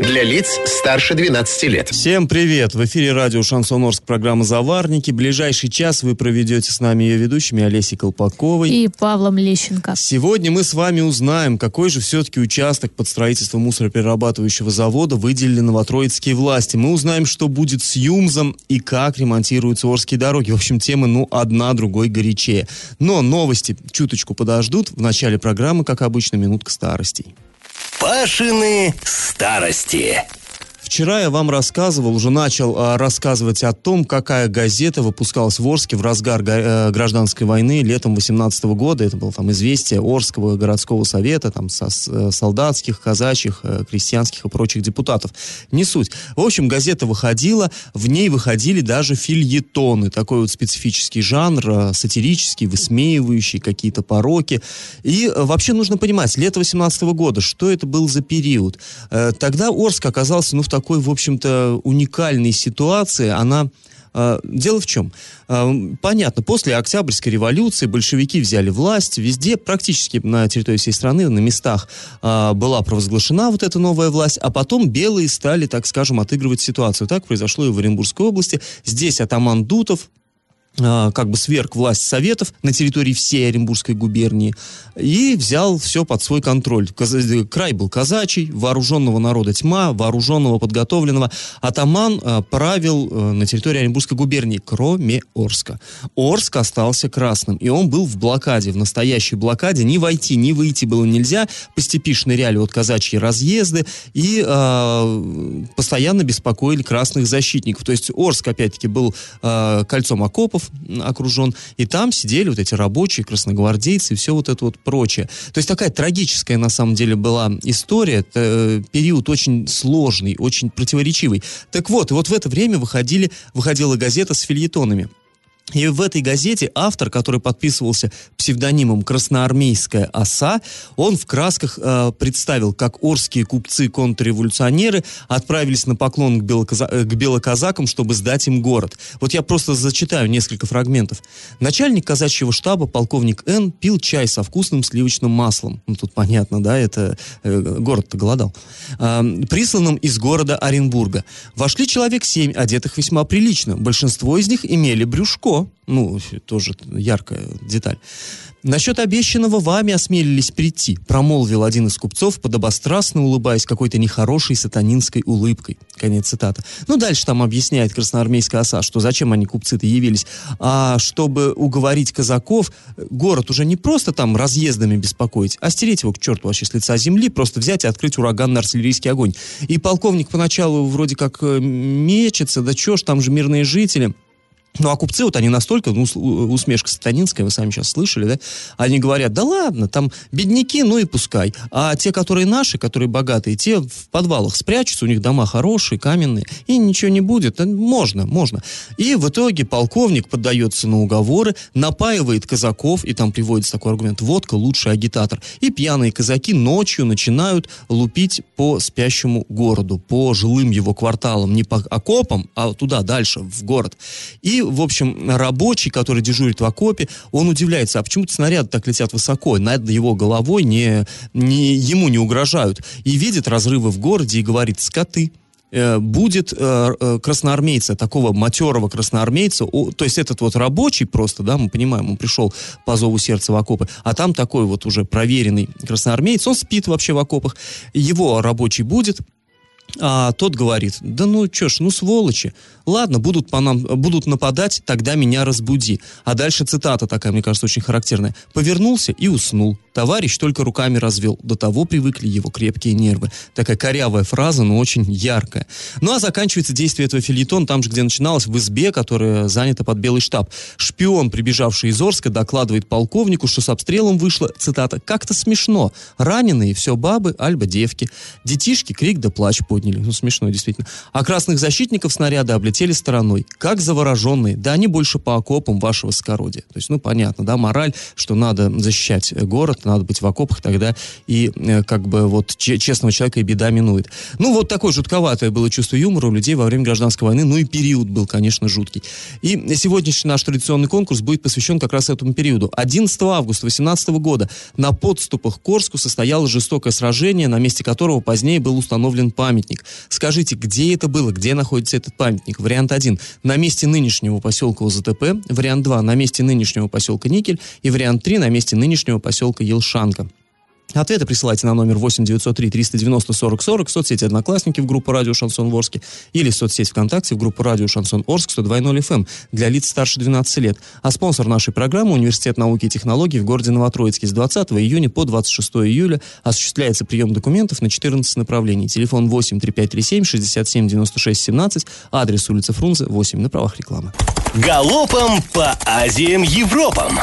Для лиц старше 12 лет. Всем привет! В эфире радио «Шансон Орск» программа «Заварники». Ближайший час вы проведете с нами ее ведущими Олесей Колпаковой и Павлом Лещенко. Сегодня мы с вами узнаем, какой же все-таки участок под строительство мусороперерабатывающего завода выделили новотроицкие власти. Мы узнаем, что будет с ЮМЗом и как ремонтируются Орские дороги. В общем, темы, ну, одна другой горячее. Но новости чуточку подождут. В начале программы, как обычно, минутка старостей. Пашины старости. Вчера я вам рассказывал, уже начал а, рассказывать о том, какая газета выпускалась в Орске в разгар э, гражданской войны летом 18 года. Это было там известие Орского городского совета, там со, э, солдатских, казачьих, э, крестьянских и прочих депутатов. Не суть. В общем, газета выходила, в ней выходили даже фильетоны, такой вот специфический жанр, сатирический, высмеивающий какие-то пороки. И вообще нужно понимать, лето 18 года, что это был за период? Тогда Орск оказался, ну, в такой, в общем-то, уникальной ситуации. Она э, Дело в чем? Э, понятно, после Октябрьской революции большевики взяли власть, везде, практически на территории всей страны, на местах э, была провозглашена вот эта новая власть, а потом белые стали, так скажем, отыгрывать ситуацию. Так произошло и в Оренбургской области. Здесь атаман Дутов, а, как бы сверг власть Советов на территории всей Оренбургской губернии и взял все под свой контроль. Край был казачий, вооруженного народа тьма, вооруженного, подготовленного. Атаман э, правил э, на территории Оренбургской губернии, кроме Орска. Орск остался красным, и он был в блокаде, в настоящей блокаде. Ни войти, ни выйти было нельзя. По степи шныряли вот казачьи разъезды и э, постоянно беспокоили красных защитников. То есть Орск, опять-таки, был э, кольцом окопов окружен, и там сидели вот эти рабочие, красногвардейцы и все вот это вот прочее. То есть такая трагическая на самом деле была история, это э, период очень сложный, очень противоречивый. Так вот, и вот в это время выходили, выходила газета с фильетонами. И в этой газете автор, который подписывался псевдонимом «Красноармейская оса», он в красках э, представил, как орские купцы-контрреволюционеры отправились на поклон к, белоказа- э, к белоказакам, чтобы сдать им город. Вот я просто зачитаю несколько фрагментов. Начальник казачьего штаба, полковник Н, пил чай со вкусным сливочным маслом. Ну, тут понятно, да, это э, город-то голодал. Э, присланным из города Оренбурга. Вошли человек семь, одетых весьма прилично. Большинство из них имели брюшко, ну, тоже яркая деталь. «Насчет обещанного вами осмелились прийти», промолвил один из купцов, подобострастно улыбаясь какой-то нехорошей сатанинской улыбкой. Конец цитаты. Ну, дальше там объясняет красноармейская оса, что зачем они, купцы-то, явились, а чтобы уговорить казаков, город уже не просто там разъездами беспокоить, а стереть его к черту вообще с лица земли, просто взять и открыть ураганный артиллерийский огонь. И полковник поначалу вроде как э, мечется, да чё ж, там же мирные жители – ну, а купцы, вот они настолько, ну, усмешка сатанинская, вы сами сейчас слышали, да, они говорят, да ладно, там бедняки, ну и пускай. А те, которые наши, которые богатые, те в подвалах спрячутся, у них дома хорошие, каменные, и ничего не будет. Можно, можно. И в итоге полковник поддается на уговоры, напаивает казаков, и там приводится такой аргумент, водка лучший агитатор. И пьяные казаки ночью начинают лупить по спящему городу, по жилым его кварталам, не по окопам, а туда, дальше, в город. И в общем, рабочий, который дежурит в окопе, он удивляется, а почему-то снаряды так летят высоко, над его головой не, не, ему не угрожают. И видит разрывы в городе и говорит, скоты, э, будет э, э, красноармейца, такого матерого красноармейца, то есть этот вот рабочий просто, да, мы понимаем, он пришел по зову сердца в окопы, а там такой вот уже проверенный красноармеец, он спит вообще в окопах, его рабочий будет, а тот говорит, да ну чё ж, ну сволочи, ладно, будут, по нам, будут нападать, тогда меня разбуди. А дальше цитата такая, мне кажется, очень характерная. Повернулся и уснул. Товарищ только руками развел. До того привыкли его крепкие нервы. Такая корявая фраза, но очень яркая. Ну а заканчивается действие этого филитона там же, где начиналось, в избе, которая занята под белый штаб. Шпион, прибежавший из Орска, докладывает полковнику, что с обстрелом вышло, цитата, «как-то смешно. Раненые все бабы, альба девки. Детишки крик да плач подняли подняли. Ну, смешно, действительно. А красных защитников снаряды облетели стороной. Как завороженные. Да они больше по окопам вашего скородия. То есть, ну, понятно, да, мораль, что надо защищать город, надо быть в окопах, тогда и э, как бы вот честного человека и беда минует. Ну, вот такое жутковатое было чувство юмора у людей во время гражданской войны. Ну, и период был, конечно, жуткий. И сегодняшний наш традиционный конкурс будет посвящен как раз этому периоду. 11 августа 2018 года на подступах к Орску состоялось жестокое сражение, на месте которого позднее был установлен памятник. Скажите, где это было, где находится этот памятник? Вариант 1. На месте нынешнего поселка ОЗТП. Вариант 2. На месте нынешнего поселка Никель. И вариант 3. На месте нынешнего поселка Елшанка. Ответы присылайте на номер 8 903 390 40 40 в соцсети «Одноклассники» в группу «Радио Шансон Орске» или в соцсети ВКонтакте в группу «Радио Шансон Орск» 102.0 FM для лиц старше 12 лет. А спонсор нашей программы – Университет науки и технологий в городе Новотроицке с 20 июня по 26 июля осуществляется прием документов на 14 направлений. Телефон 8 3537 67 96 17, адрес улица Фрунзе 8 на правах рекламы. Галопом по Азиям Европам!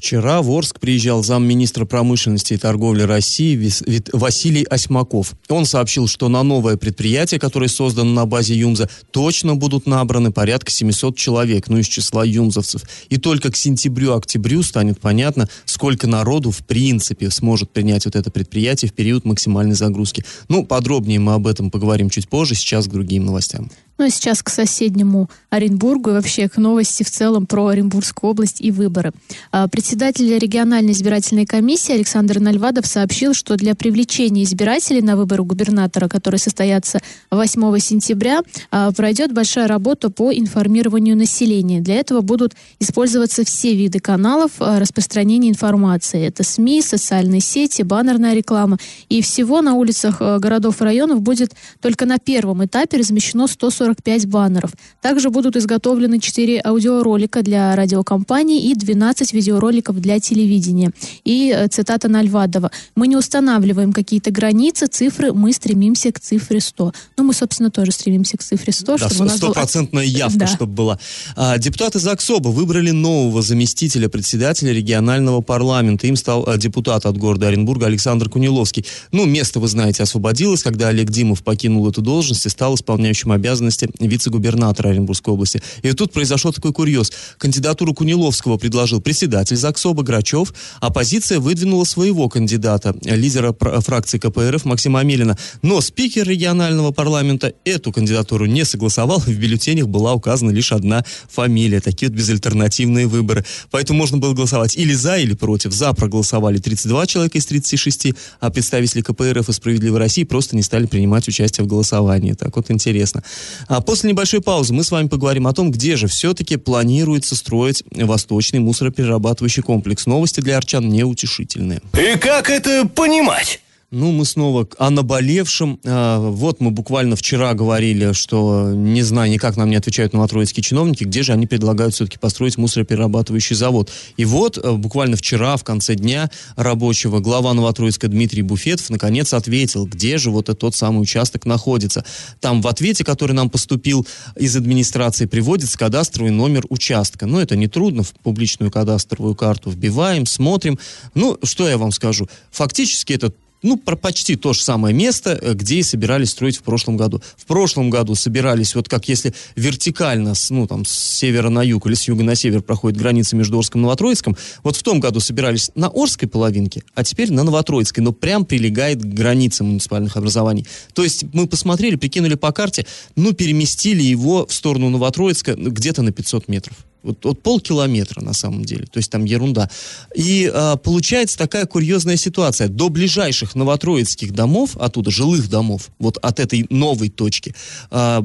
Вчера в Орск приезжал замминистра промышленности и торговли России Василий Осьмаков. Он сообщил, что на новое предприятие, которое создано на базе ЮМЗа, точно будут набраны порядка 700 человек, ну, из числа юмзовцев. И только к сентябрю-октябрю станет понятно, сколько народу в принципе сможет принять вот это предприятие в период максимальной загрузки. Ну, подробнее мы об этом поговорим чуть позже, сейчас к другим новостям. Ну а сейчас к соседнему Оренбургу и вообще к новости в целом про Оренбургскую область и выборы. А, председатель региональной избирательной комиссии Александр Нальвадов сообщил, что для привлечения избирателей на выборы губернатора, которые состоятся 8 сентября, а, пройдет большая работа по информированию населения. Для этого будут использоваться все виды каналов а, распространения информации. Это СМИ, социальные сети, баннерная реклама. И всего на улицах городов и районов будет только на первом этапе размещено 140 45 баннеров. Также будут изготовлены 4 аудиоролика для радиокомпаний и 12 видеороликов для телевидения. И э, цитата Нальвадова. «Мы не устанавливаем какие-то границы, цифры, мы стремимся к цифре 100». Ну, мы, собственно, тоже стремимся к цифре 100. Да, чтобы стопроцентная был... явка, да. чтобы была. А, депутаты ЗАГСОБа выбрали нового заместителя председателя регионального парламента. Им стал а, депутат от города Оренбурга Александр Куниловский. Ну, место, вы знаете, освободилось, когда Олег Димов покинул эту должность и стал исполняющим обязанности должности вице-губернатора Оренбургской области. И тут произошел такой курьез. Кандидатуру Куниловского предложил председатель ЗАГСОБа Грачев. Оппозиция выдвинула своего кандидата, лидера фракции КПРФ Максима Амелина. Но спикер регионального парламента эту кандидатуру не согласовал. В бюллетенях была указана лишь одна фамилия. Такие вот безальтернативные выборы. Поэтому можно было голосовать или за, или против. За проголосовали 32 человека из 36, а представители КПРФ и «Справедливой России» просто не стали принимать участие в голосовании. Так вот интересно. А после небольшой паузы мы с вами поговорим о том, где же все-таки планируется строить восточный мусороперерабатывающий комплекс. Новости для арчан неутешительные. И как это понимать? Ну, мы снова о наболевшем. А, вот мы буквально вчера говорили, что, не знаю, никак нам не отвечают новотроицкие чиновники, где же они предлагают все-таки построить мусороперерабатывающий завод. И вот а, буквально вчера, в конце дня рабочего, глава Новотроицка Дмитрий Буфетов наконец ответил, где же вот этот самый участок находится. Там в ответе, который нам поступил из администрации, приводится кадастровый номер участка. Ну, это нетрудно, в публичную кадастровую карту вбиваем, смотрим. Ну, что я вам скажу? Фактически это ну, про почти то же самое место, э, где и собирались строить в прошлом году. В прошлом году собирались, вот как если вертикально, с, ну, там, с севера на юг или с юга на север проходит граница между Орском и Новотроицком, вот в том году собирались на Орской половинке, а теперь на Новотроицкой, но прям прилегает к границе муниципальных образований. То есть мы посмотрели, прикинули по карте, ну, переместили его в сторону Новотроицка где-то на 500 метров. Вот, вот полкилометра на самом деле, то есть там ерунда. И а, получается такая курьезная ситуация. До ближайших новотроицких домов, оттуда жилых домов, вот от этой новой точки, а,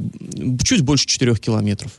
чуть больше 4 километров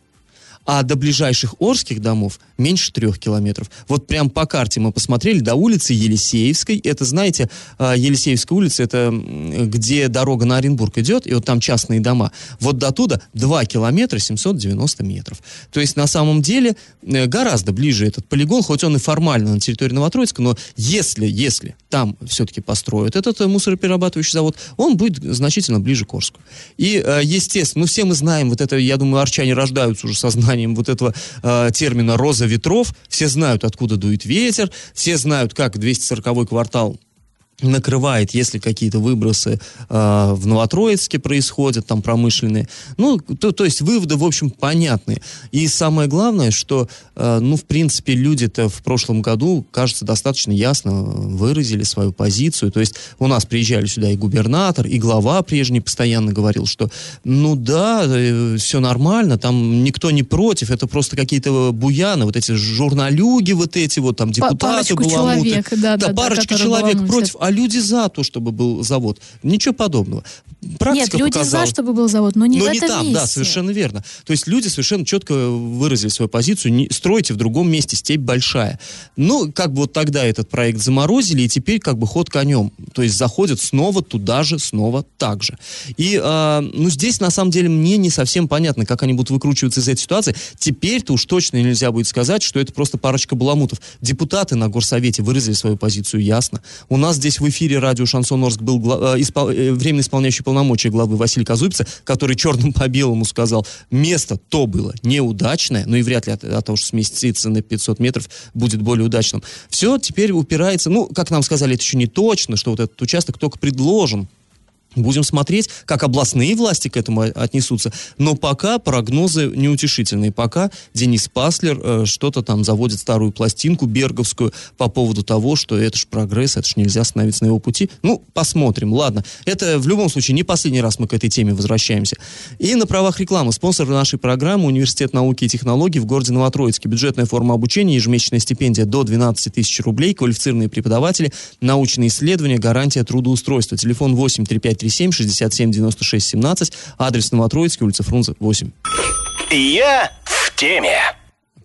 а до ближайших Орских домов меньше трех километров. Вот прям по карте мы посмотрели до улицы Елисеевской. Это, знаете, а, Елисеевская улица, это где дорога на Оренбург идет, и вот там частные дома. Вот до туда 2 километра 790 метров. То есть на самом деле э, гораздо ближе этот полигон, хоть он и формально на территории Новотроицка, но если, если там все-таки построят этот э, мусороперерабатывающий завод, он будет значительно ближе к Орску. И, э, естественно, ну все мы знаем, вот это, я думаю, арчане рождаются уже сознанием знанием вот этого э, термина «роза ветров». Все знают, откуда дует ветер, все знают, как 240-й квартал накрывает, если какие-то выбросы э, в Новотроицке происходят, там промышленные. Ну, то, то есть выводы, в общем, понятные. И самое главное, что, э, ну, в принципе, люди-то в прошлом году, кажется, достаточно ясно выразили свою позицию. То есть у нас приезжали сюда и губернатор, и глава прежний постоянно говорил, что, ну да, э, все нормально, там никто не против, это просто какие-то буяны, вот эти журналюги вот эти вот, там депутаты Парочку человек, да, да, да, парочка да, человек против, а люди за то, чтобы был завод. Ничего подобного. Практика Нет, люди показала... за, чтобы был завод, но не но в не этом там, месте. да, совершенно верно. То есть люди совершенно четко выразили свою позицию, не, стройте в другом месте, степь большая. Ну, как бы вот тогда этот проект заморозили, и теперь как бы ход конем. То есть заходят снова туда же, снова так же. И, э, ну, здесь на самом деле мне не совсем понятно, как они будут выкручиваться из этой ситуации. Теперь-то уж точно нельзя будет сказать, что это просто парочка баламутов. Депутаты на горсовете выразили свою позицию ясно. У нас здесь в эфире радио Шансон Орск был гла- э, испол- э, временно исполняющий полномочия главы Василий Казубица, который черным по белому сказал, место то было неудачное, но и вряд ли от, от того, что сместиться на 500 метров будет более удачным. Все теперь упирается, ну, как нам сказали, это еще не точно, что вот этот участок только предложен Будем смотреть, как областные власти к этому отнесутся. Но пока прогнозы неутешительные. Пока Денис Паслер э, что-то там заводит старую пластинку берговскую по поводу того, что это ж прогресс, это ж нельзя остановиться на его пути. Ну, посмотрим. Ладно. Это в любом случае не последний раз мы к этой теме возвращаемся. И на правах рекламы. Спонсор нашей программы Университет науки и технологий в городе Новотроицке. Бюджетная форма обучения, ежемесячная стипендия до 12 тысяч рублей, квалифицированные преподаватели, научные исследования, гарантия трудоустройства. Телефон 8 35 937 67 96 17, адрес Новотроицкий, улица Фрунзе, 8. Я в теме.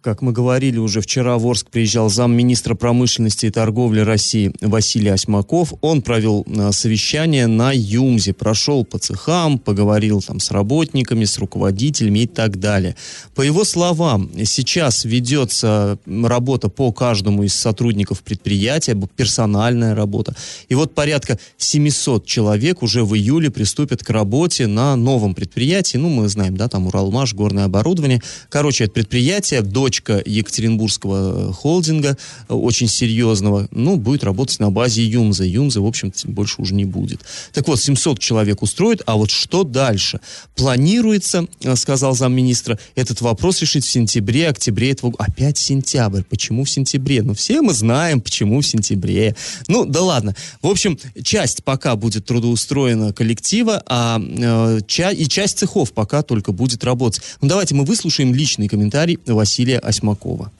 Как мы говорили уже вчера, в Орск приезжал замминистра промышленности и торговли России Василий Осьмаков. Он провел а, совещание на ЮМЗе, прошел по цехам, поговорил там с работниками, с руководителями и так далее. По его словам, сейчас ведется работа по каждому из сотрудников предприятия, персональная работа. И вот порядка 700 человек уже в июле приступят к работе на новом предприятии. Ну, мы знаем, да, там Уралмаш, горное оборудование. Короче, это предприятие до дочка Екатеринбургского э, холдинга, э, очень серьезного, ну, будет работать на базе ЮМЗа. ЮМЗа, в общем-то, больше уже не будет. Так вот, 700 человек устроит, а вот что дальше? Планируется, э, сказал замминистра, этот вопрос решить в сентябре, октябре этого Опять сентябрь. Почему в сентябре? Ну, все мы знаем, почему в сентябре. Ну, да ладно. В общем, часть пока будет трудоустроена коллектива, а э, ча- и часть цехов пока только будет работать. Ну, давайте мы выслушаем личный комментарий Василия Осьмакова.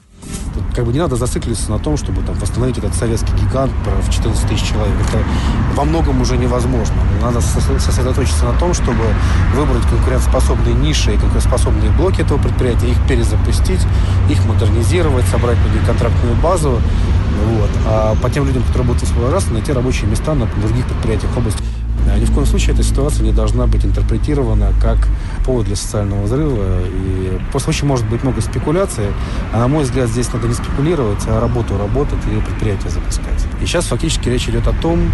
Тут как бы не надо зацикливаться на том, чтобы там восстановить этот советский гигант в 14 тысяч человек. Это во многом уже невозможно. Надо сосредоточиться на том, чтобы выбрать конкурентоспособные ниши и конкурентоспособные блоки этого предприятия, их перезапустить, их модернизировать, собрать люди контрактную базу. Вот. А по тем людям, которые будут раз, найти рабочие места на других предприятиях области. Ни в коем случае эта ситуация не должна быть интерпретирована как повод для социального взрыва. И просто очень может быть много спекуляций. А на мой взгляд, здесь надо не спекулировать, а работу работать и предприятие запускать. И сейчас фактически речь идет о том,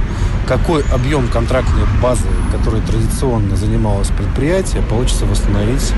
какой объем контрактной базы, который традиционно занималось предприятие, получится восстановить.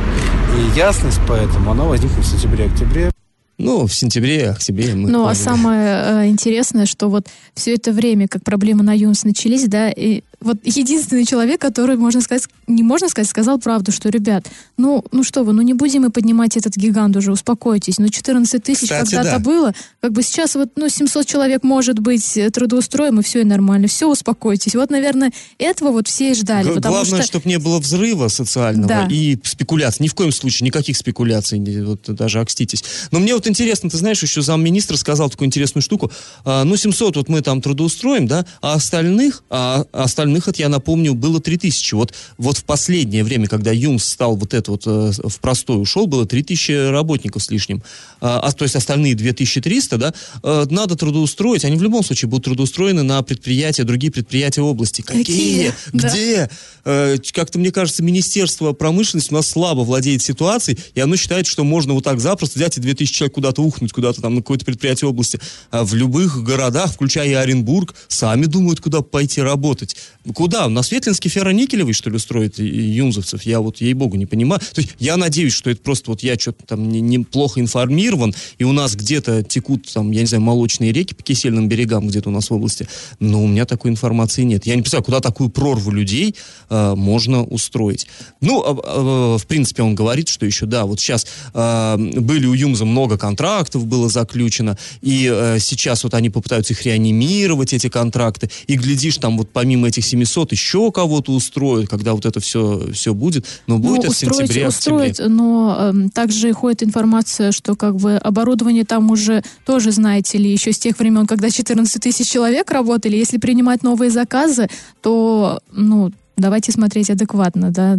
И ясность поэтому, она возникнет в сентябре-октябре. Ну, в сентябре, октябре мы... Ну, а самое э, интересное, что вот все это время, как проблемы на ЮНС начались, да, и вот единственный человек, который, можно сказать, не можно сказать, сказал правду, что, ребят, ну, ну что вы, ну не будем мы поднимать этот гигант уже, успокойтесь. Ну 14 тысяч когда-то да. было, как бы сейчас вот, ну 700 человек может быть э, трудоустроим, и все, и нормально, все, успокойтесь. Вот, наверное, этого вот все и ждали. Г- главное, что... чтобы не было взрыва социального да. и спекуляций. Ни в коем случае, никаких спекуляций, вот даже окститесь. Но мне вот интересно, ты знаешь, еще замминистра сказал такую интересную штуку. А, ну, 700 вот мы там трудоустроим, да, а остальных, а остальных остальных, это я напомню, было 3000. Вот, вот в последнее время, когда ЮМС стал вот это вот э, в простой ушел, было 3000 работников с лишним. А, а, то есть остальные 2300, да, э, надо трудоустроить. Они в любом случае будут трудоустроены на предприятия, другие предприятия области. Какие? Какие? Где? Да. Э, как-то, мне кажется, Министерство промышленности у нас слабо владеет ситуацией, и оно считает, что можно вот так запросто взять и 2000 человек куда-то ухнуть, куда-то там на какое-то предприятие области. А в любых городах, включая и Оренбург, сами думают, куда пойти работать. Куда? На Светлинский ферроникелевый, что ли, устроит юнзовцев? Я вот, ей-богу, не понимаю. То есть я надеюсь, что это просто вот я что-то там неплохо информирован, и у нас где-то текут там, я не знаю, молочные реки по кисельным берегам где-то у нас в области, но у меня такой информации нет. Я не представляю, куда такую прорву людей э, можно устроить. Ну, э, э, в принципе, он говорит, что еще, да, вот сейчас э, были у Юмза много контрактов было заключено, и э, сейчас вот они попытаются их реанимировать, эти контракты, и глядишь, там вот помимо этих 700 еще кого-то устроят, когда вот это все, все будет, но будет ну, это устроить, в сентябре, устроить, но э, также ходит информация, что как бы оборудование там уже тоже, знаете ли, еще с тех времен, когда 14 тысяч человек работали, если принимать новые заказы, то, ну, давайте смотреть адекватно, да,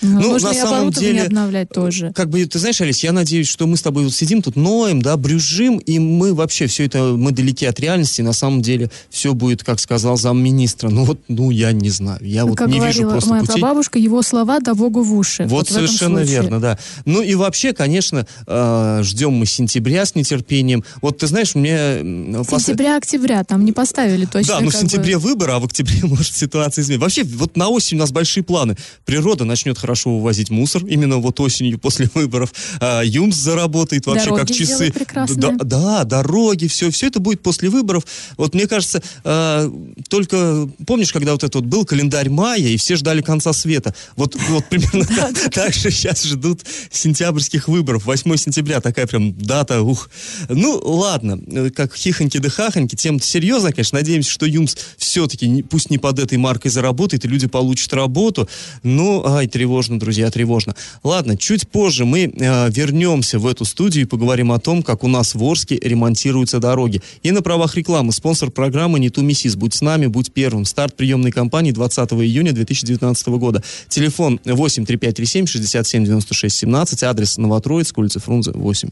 ну, ну на самом деле, обновлять тоже. Как бы, ты знаешь, Алис, я надеюсь, что мы с тобой вот сидим тут, ноем, да, брюжим, и мы вообще все это, мы далеки от реальности, на самом деле все будет, как сказал замминистра. Ну вот, ну я не знаю, я вот как не вижу просто моя путей. бабушка, его слова да Богу в уши. Вот, вот совершенно верно, да. Ну и вообще, конечно, э, ждем мы сентября с нетерпением. Вот ты знаешь, мне... Сентября-октября, там не поставили точно. Да, ну в сентябре бы... выборы, а в октябре может ситуация измениться. Вообще, вот на осень у нас большие планы. Природа начнет хорошо вывозить мусор, именно вот осенью после выборов. А, ЮМС заработает вообще дороги как часы. Да, да, дороги, все, все это будет после выборов. Вот мне кажется, а, только помнишь, когда вот это вот был календарь мая, и все ждали конца света. Вот, вот примерно так же сейчас ждут сентябрьских выборов. 8 сентября такая прям дата, ух. Ну, ладно, как хихоньки да хахоньки, тем серьезно, конечно. Надеемся, что ЮМС все-таки, пусть не под этой маркой заработает, и люди получат работу. Ну, ай, тревожно, друзья тревожно. Ладно, чуть позже мы э, вернемся в эту студию и поговорим о том, как у нас в Орске ремонтируются дороги. И на правах рекламы спонсор программы «Не ту миссис». Будь с нами, будь первым. Старт приемной кампании 20 июня 2019 года. Телефон 8 3537 67 96 17. Адрес Новотроицк, улица Фрунзе, 8.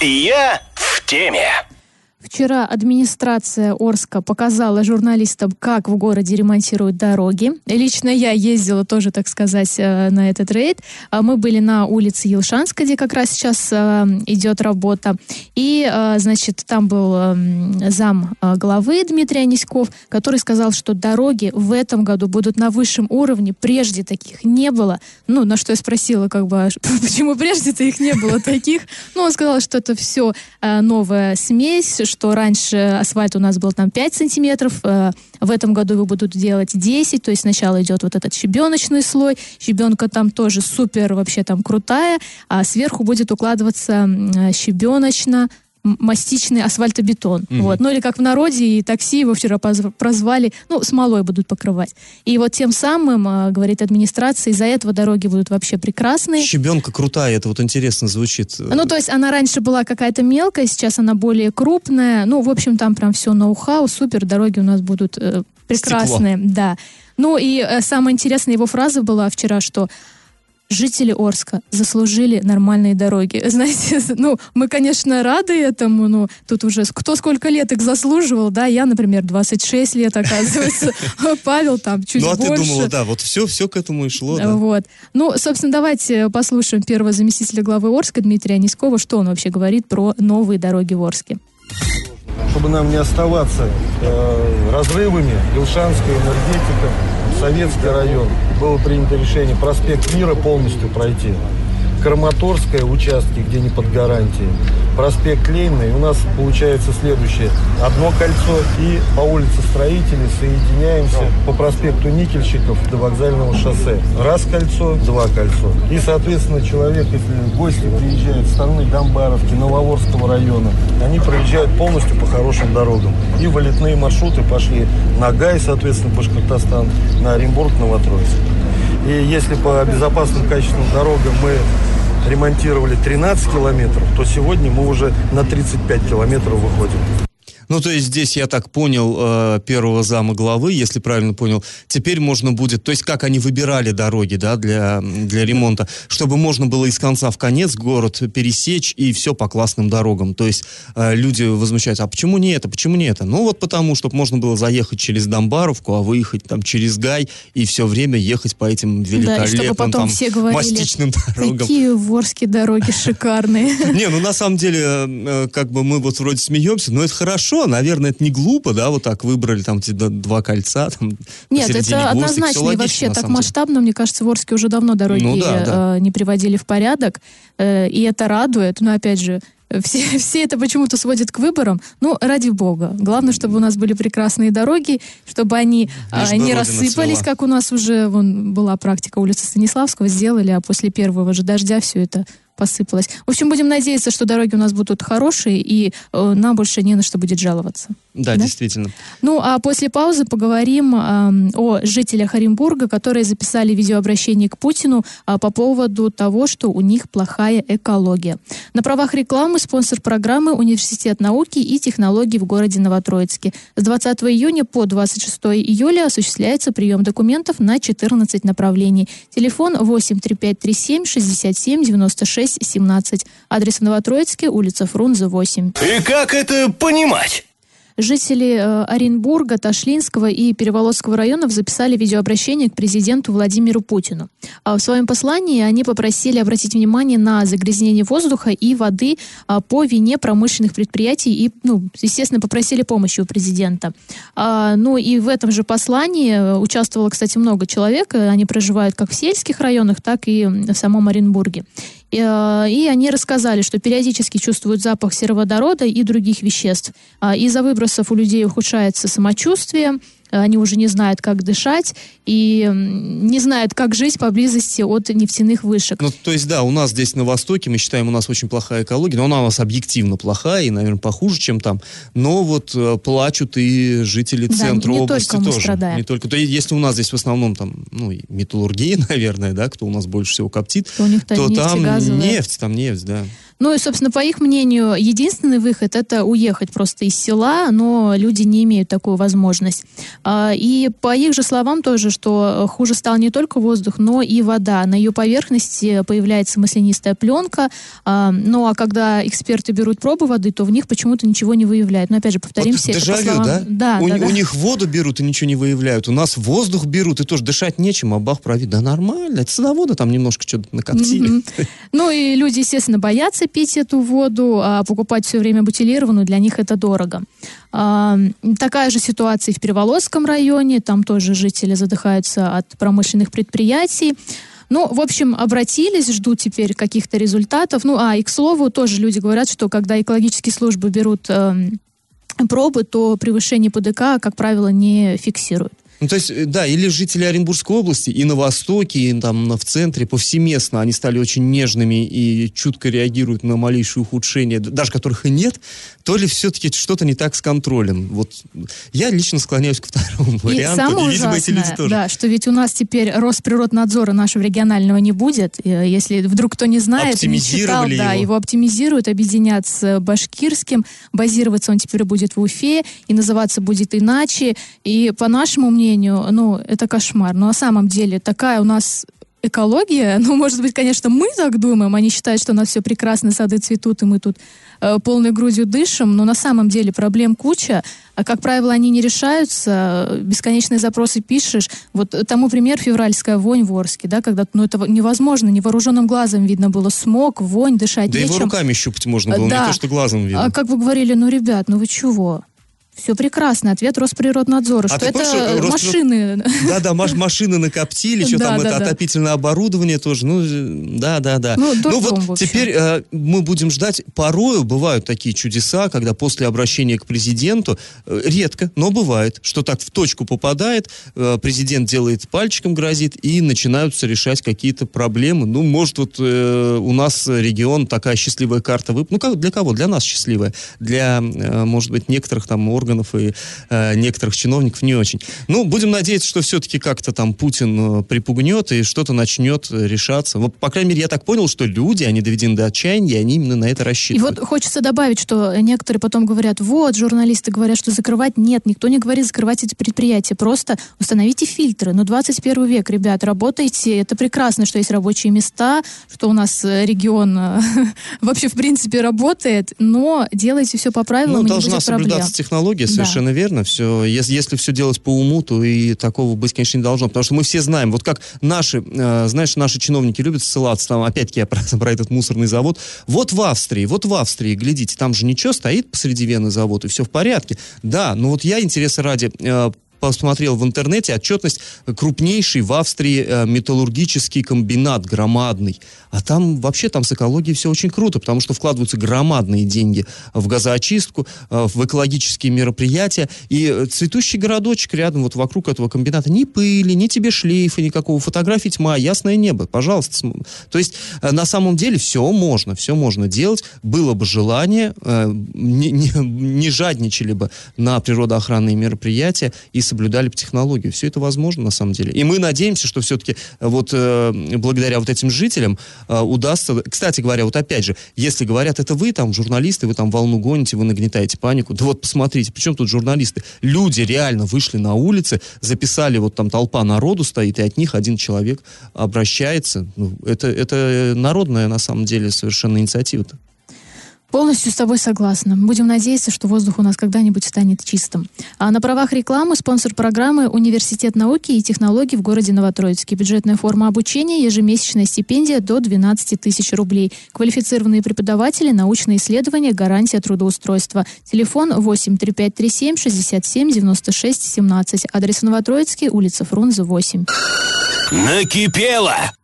Я в теме. Вчера администрация Орска показала журналистам, как в городе ремонтируют дороги. Лично я ездила тоже, так сказать, э, на этот рейд. А мы были на улице Елшанска, где как раз сейчас э, идет работа. И, э, значит, там был зам главы Дмитрий Аниськов, который сказал, что дороги в этом году будут на высшем уровне. Прежде таких не было. Ну, на что я спросила, как бы, почему прежде-то их не было таких? Ну, он сказал, что это все новая смесь, что раньше асфальт у нас был там 5 сантиметров, э, в этом году его будут делать 10, то есть сначала идет вот этот щебеночный слой, щебенка там тоже супер вообще там крутая, а сверху будет укладываться щебеночно мастичный асфальтобетон. Угу. Вот. Ну или как в народе, и такси его вчера прозвали, ну, смолой будут покрывать. И вот тем самым, а, говорит администрация, из-за этого дороги будут вообще прекрасные. Щебенка крутая, это вот интересно звучит. Ну, то есть она раньше была какая-то мелкая, сейчас она более крупная. Ну, в общем, там прям все ноу-хау, супер, дороги у нас будут э, прекрасные. Стекло. Да. Ну и э, самая интересная его фраза была вчера, что жители Орска заслужили нормальные дороги. Знаете, ну, мы, конечно, рады этому, но тут уже кто сколько лет их заслуживал, да, я, например, 26 лет, оказывается, Павел там чуть больше. Ну, а ты думала, да, вот все, все к этому и шло, да. Вот. Ну, собственно, давайте послушаем первого заместителя главы Орска Дмитрия Аниськова, что он вообще говорит про новые дороги в Орске. Чтобы нам не оставаться э, разрывами, Илшанская энергетика, Советский район, было принято решение проспект Мира полностью пройти. Краматорская участки, где не под гарантией, проспект Ленина, и у нас получается следующее. Одно кольцо и по улице Строителей соединяемся по проспекту Никельщиков до вокзального шоссе. Раз кольцо, два кольцо. И, соответственно, человек, если гости приезжают с стороны Домбаровки, Нововорского района, они проезжают полностью по хорошим дорогам. И вылетные маршруты пошли на Гай, соответственно, Башкортостан, на Оренбург, Новотроицк. И если по безопасным качественным дорогам мы ремонтировали 13 километров, то сегодня мы уже на 35 километров выходим. Ну, то есть здесь, я так понял, э, первого зама главы, если правильно понял, теперь можно будет, то есть как они выбирали дороги, да, для, для ремонта, чтобы можно было из конца в конец город пересечь и все по классным дорогам. То есть э, люди возмущаются, а почему не это, почему не это? Ну, вот потому, чтобы можно было заехать через Домбаровку, а выехать там через Гай и все время ехать по этим великолепным да, там говорили, мастичным дорогам. Какие ворские дороги шикарные. Не, ну на самом деле, э, как бы мы вот вроде смеемся, но это хорошо, хорошо, наверное, это не глупо, да, вот так выбрали там эти два кольца. Там, Нет, это Гвоздик. Однозначно. И вообще так деле. масштабно, мне кажется, в Орске уже давно дороги Ну да, да. э, не приводили в порядок. Э, и это радует. Но опять же, э, все, все это почему-то сводят к выборам. Ну, ради бога. Главное, чтобы у нас были прекрасные дороги, чтобы они а, не рассыпались, цвела. как у нас уже вон, была практика улицы Станиславского, сделали, а после первого же дождя все это посыпалось. В общем, будем надеяться, что дороги у нас будут хорошие, и э, нам больше не на что будет жаловаться. Да, Да? действительно. Ну, а после паузы поговорим эм, о жителях Оренбурга, которые записали видеообращение к Путину а, по поводу того, что у них плохая экология. На правах рекламы спонсор программы Университет науки и технологий в городе Новотроицке. С 20 июня по 26 июля осуществляется прием документов на 14 направлений. Телефон 83537 67 96 17. Адрес в Новотроицке, улица Фрунзе, 8. И как это понимать? Жители э, Оренбурга, Ташлинского и Переволодского районов записали видеообращение к президенту Владимиру Путину. А в своем послании они попросили обратить внимание на загрязнение воздуха и воды а, по вине промышленных предприятий и, ну, естественно, попросили помощи у президента. А, ну и в этом же послании э, участвовало, кстати, много человек. Они проживают как в сельских районах, так и в самом Оренбурге. И, э, и они рассказали, что периодически чувствуют запах сероводорода и других веществ. А, Из-за выбросов у людей ухудшается самочувствие, они уже не знают, как дышать и не знают, как жить поблизости от нефтяных вышек. Ну, то есть, да, у нас здесь на Востоке, мы считаем, у нас очень плохая экология, но она у нас объективно плохая и, наверное, похуже, чем там. Но вот э, плачут и жители Да, центра не области только мы тоже. страдаем. Не только. То есть, если у нас здесь в основном там, ну, металлургия, наверное, да, кто у нас больше всего коптит, То то там нефтегазовая. нефть, там нефть, да. Ну и, собственно, по их мнению, единственный выход это уехать просто из села, но люди не имеют такую возможность. А, И по их же словам тоже, что хуже стал не только воздух, но и вода. На ее поверхности появляется маслянистая пленка. А, Ну а когда эксперты берут пробы воды, то в них почему-то ничего не выявляют. Но опять же, повторимся, вот дежавю, словам- да? Да, у, да, у да. них воду берут и ничего не выявляют. У нас воздух берут и тоже дышать нечем, а бах правит. Да нормально, это садоводы там немножко что-то накоптили. Ну и люди, естественно, боятся пить эту воду, а покупать все время бутилированную, для них это дорого. А, такая же ситуация и в Переволодском районе, там тоже жители задыхаются от промышленных предприятий. Ну, в общем, обратились, ждут теперь каких-то результатов. Ну, а и к слову, тоже люди говорят, что когда экологические службы берут эм, пробы, то превышение ПДК, как правило, не фиксируют. Ну, то есть, э, да, или жители Оренбургской области и на востоке, и там в центре, повсеместно они стали очень нежными и чутко реагируют на малейшее ухудшение, д- даже которых и нет, то ли все-таки что-то не так с контролем. Вот я лично склоняюсь к второму И варианту. самое и, видимо, эти люди ужасное, тоже. да, что ведь у нас теперь Росприроднадзора нашего регионального не будет. Э, Если вдруг кто не знает, не читал, Оптимизировали да, его. его оптимизируют, объединят с э, башкирским. Базироваться он теперь будет в Уфе и называться будет иначе. И по нашему мнению, ну, это кошмар. Но на самом деле такая у нас экология, ну, может быть, конечно, мы так думаем, они считают, что у нас все прекрасно, сады цветут, и мы тут э, полной грудью дышим, но на самом деле проблем куча, а, как правило, они не решаются, э, бесконечные запросы пишешь. Вот э, тому пример февральская вонь в Орске, да, когда, ну, это невозможно, невооруженным глазом видно было смог, вонь, дышать Да его нечем. руками щупать можно было, Да. не то, что глазом видно. А как вы говорили, ну, ребят, ну вы чего? Все прекрасно. Ответ Росприроднадзора, А что это э, Росприрод- машины. Да-да, маш- машины накоптили, что Да, там да, это да. отопительное оборудование тоже. Ну, да-да-да. Ну, дурдом, вот теперь э, мы будем ждать. Порою бывают такие чудеса, когда после обращения к президенту, э, редко, но бывает, что так в точку попадает, э, президент делает пальчиком, грозит, и начинаются решать какие-то проблемы. Ну, может, вот э, у нас регион такая счастливая карта. Вып... Ну, как, для кого? Для нас счастливая. Для, э, может быть, некоторых там органов и э, некоторых чиновников не очень. Ну, будем надеяться, что все-таки как-то там Путин э, припугнет и что-то начнет решаться. Вот, по крайней мере, я так понял, что люди, они доведены до отчаяния, и они именно на это И рассчитывают. вот хочется добавить, что некоторые потом говорят, вот, журналисты говорят, что закрывать. Нет, никто не говорит закрывать эти предприятия. Просто установите фильтры. Ну, 21 век, ребят, работайте. Это прекрасно, что есть рабочие места, что у нас э, регион э, вообще, в принципе, работает, но делайте все по правилам, Ну, и не будет проблем. соблюдаться технология, технология, совершенно верно. Все, если, если все делать по уму, то и такого быть, конечно, не должно. Потому что мы все знаем, вот как наши, э, знаешь, наши чиновники любят ссылаться, там, опять-таки, я про, про этот мусорный завод. Вот в Австрии, вот в Австрии, глядите, там же ничего, стоит посреди Вены завод, и все в порядке. Да, но вот я, интереса ради, э, посмотрел в интернете отчетность крупнейший в Австрии э, металлургический комбинат громадный. А там вообще там с экологией все очень круто, потому что вкладываются громадные деньги в газоочистку, э, в экологические мероприятия. И э, цветущий городочек рядом, вот вокруг этого комбината, ни пыли, ни тебе шлейфа никакого, фотографий тьма, ясное небо, пожалуйста. То есть э, на самом деле все можно, все можно делать. Было бы желание, э, не, не, не жадничали бы на природоохранные мероприятия и соблюдали бы технологию. Все это возможно на самом деле. И мы надеемся, что все-таки вот э, благодаря вот этим жителям э, удастся... Кстати говоря, вот опять же, если говорят, это вы там журналисты, вы там волну гоните, вы нагнетаете панику, да вот посмотрите, причем тут журналисты? Люди реально вышли на улицы, записали, вот там толпа народу стоит, и от них один человек обращается. Ну, это, это народная на самом деле совершенно инициатива-то. Полностью с тобой согласна. Будем надеяться, что воздух у нас когда-нибудь станет чистым. А на правах рекламы спонсор программы Университет науки и технологий в городе Новотроицке. Бюджетная форма обучения, ежемесячная стипендия до 12 тысяч рублей. Квалифицированные преподаватели, научные исследования, гарантия трудоустройства. Телефон 83537 67 96 17. Адрес Новотроицкий, улица Фрунзе, 8. Накипело!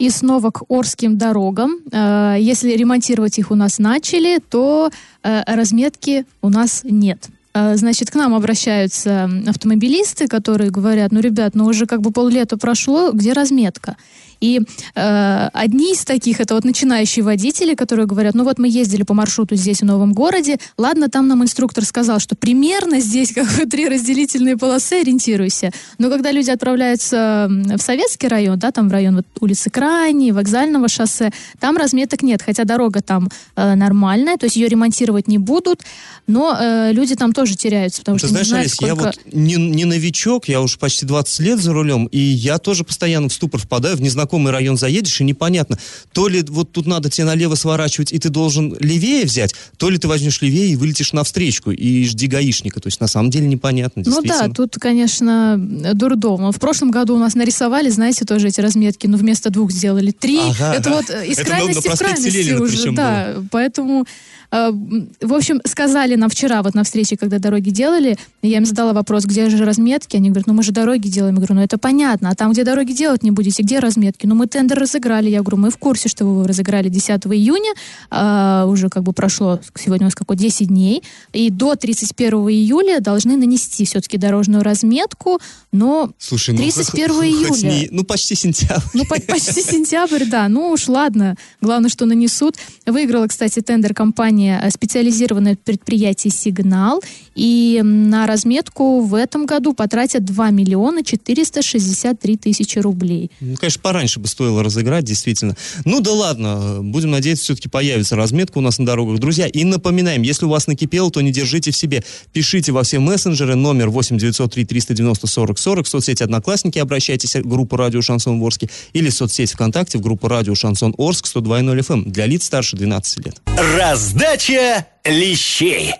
И снова к Орским дорогам. Э, Если ремонтировать их у нас начали, то э, разметки у нас нет. Э, Значит, к нам обращаются автомобилисты, которые говорят, ну, ребят, ну уже как бы поллета прошло, где разметка? И э, одни из таких, это вот начинающие водители, которые говорят, ну вот мы ездили по маршруту здесь, в Новом городе, ладно, там нам инструктор сказал, что примерно здесь как бы три разделительные полосы, ориентируйся. Но когда люди отправляются в Советский район, да, там в район вот, улицы Крайней, вокзального шоссе, там разметок нет, хотя дорога там э, нормальная, то есть ее ремонтировать не будут, но э, люди там тоже теряются, потому Ты что знаешь, не знают, я сколько... вот не, не новичок, я уже почти 20 лет за рулем, и я тоже постоянно в ступор впадаю, в незнакомый район заедешь, и непонятно, то ли вот тут надо тебе налево сворачивать, и ты должен левее взять, то ли ты возьмешь левее и вылетишь на встречку, и жди гаишника. То есть на самом деле непонятно, Ну да, тут, конечно, дурдом. В прошлом году у нас нарисовали, знаете, тоже эти разметки, но вместо двух сделали три. Ага, это да. вот из Это крайности в крайности уже, да. Поэтому, в общем, сказали нам вчера вот на встрече, когда дороги делали, я им задала вопрос, где же разметки? Они говорят, ну мы же дороги делаем. Я говорю, ну это понятно, а там, где дороги делать не будете, где разметки? Ну мы тендер разыграли. Я говорю, мы в курсе, что вы разыграли 10 июня, а, уже как бы прошло, сегодня у нас какой 10 дней, и до 31 июля должны нанести все-таки дорожную разметку, но Слушай, ну 31 хоть июля. не- ну почти сентябрь. ну, по- почти сентябрь, да. Ну уж ладно. Главное, что нанесут. Выиграла, кстати, тендер компания э, специализированное предприятие «Сигнал». И на разметку в этом году потратят 2 миллиона 463 тысячи рублей. Ну, конечно, пораньше бы стоило разыграть, действительно. Ну да ладно, будем надеяться, все-таки появится разметка у нас на дорогах. Друзья, и напоминаем, если у вас накипело, то не держите в себе. Пишите во все мессенджеры, номер 8 903 390 40 40, в соцсети Одноклассники, обращайтесь в группу Радио Шансон Орске или в соцсети ВКонтакте в группу Радио Шансон Орск 102.0 FM для лиц старше 12 лет. Раздача лещей.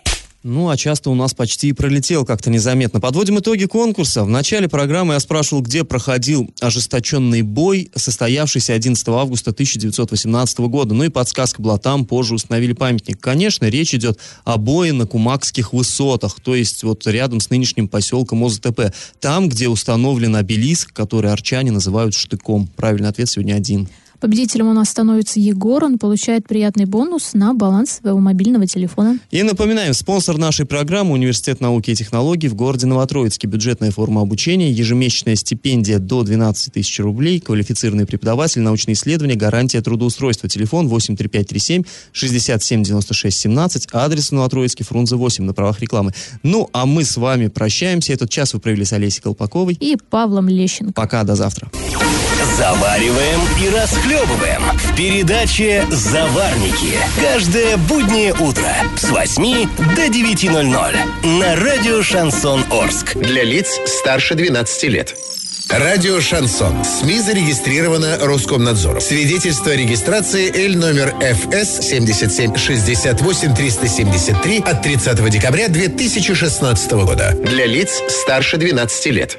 Ну, а часто у нас почти и пролетел как-то незаметно. Подводим итоги конкурса. В начале программы я спрашивал, где проходил ожесточенный бой, состоявшийся 11 августа 1918 года. Ну и подсказка была там, позже установили памятник. Конечно, речь идет о бое на Кумакских высотах, то есть вот рядом с нынешним поселком ОЗТП. Там, где установлен обелиск, который арчане называют штыком. Правильный ответ сегодня один. Победителем у нас становится Егор. Он получает приятный бонус на баланс своего мобильного телефона. И напоминаем, спонсор нашей программы Университет науки и технологий в городе Новотроицке. Бюджетная форма обучения, ежемесячная стипендия до 12 тысяч рублей, квалифицированный преподаватель, научные исследования, гарантия трудоустройства. Телефон 83537 67 96 17, адрес Новотроицкий, Фрунзе 8 на правах рекламы. Ну, а мы с вами прощаемся. Этот час вы провели с Олесей Колпаковой. И Павлом Лещенко. Пока, до завтра. Завариваем и расхлебываем. В передаче «Заварники». Каждое буднее утро с 8 до 9.00 на радио «Шансон Орск». Для лиц старше 12 лет. Радио «Шансон». СМИ зарегистрировано Роскомнадзором. Свидетельство о регистрации Л номер ФС 7768 373 от 30 декабря 2016 года. Для лиц старше 12 лет.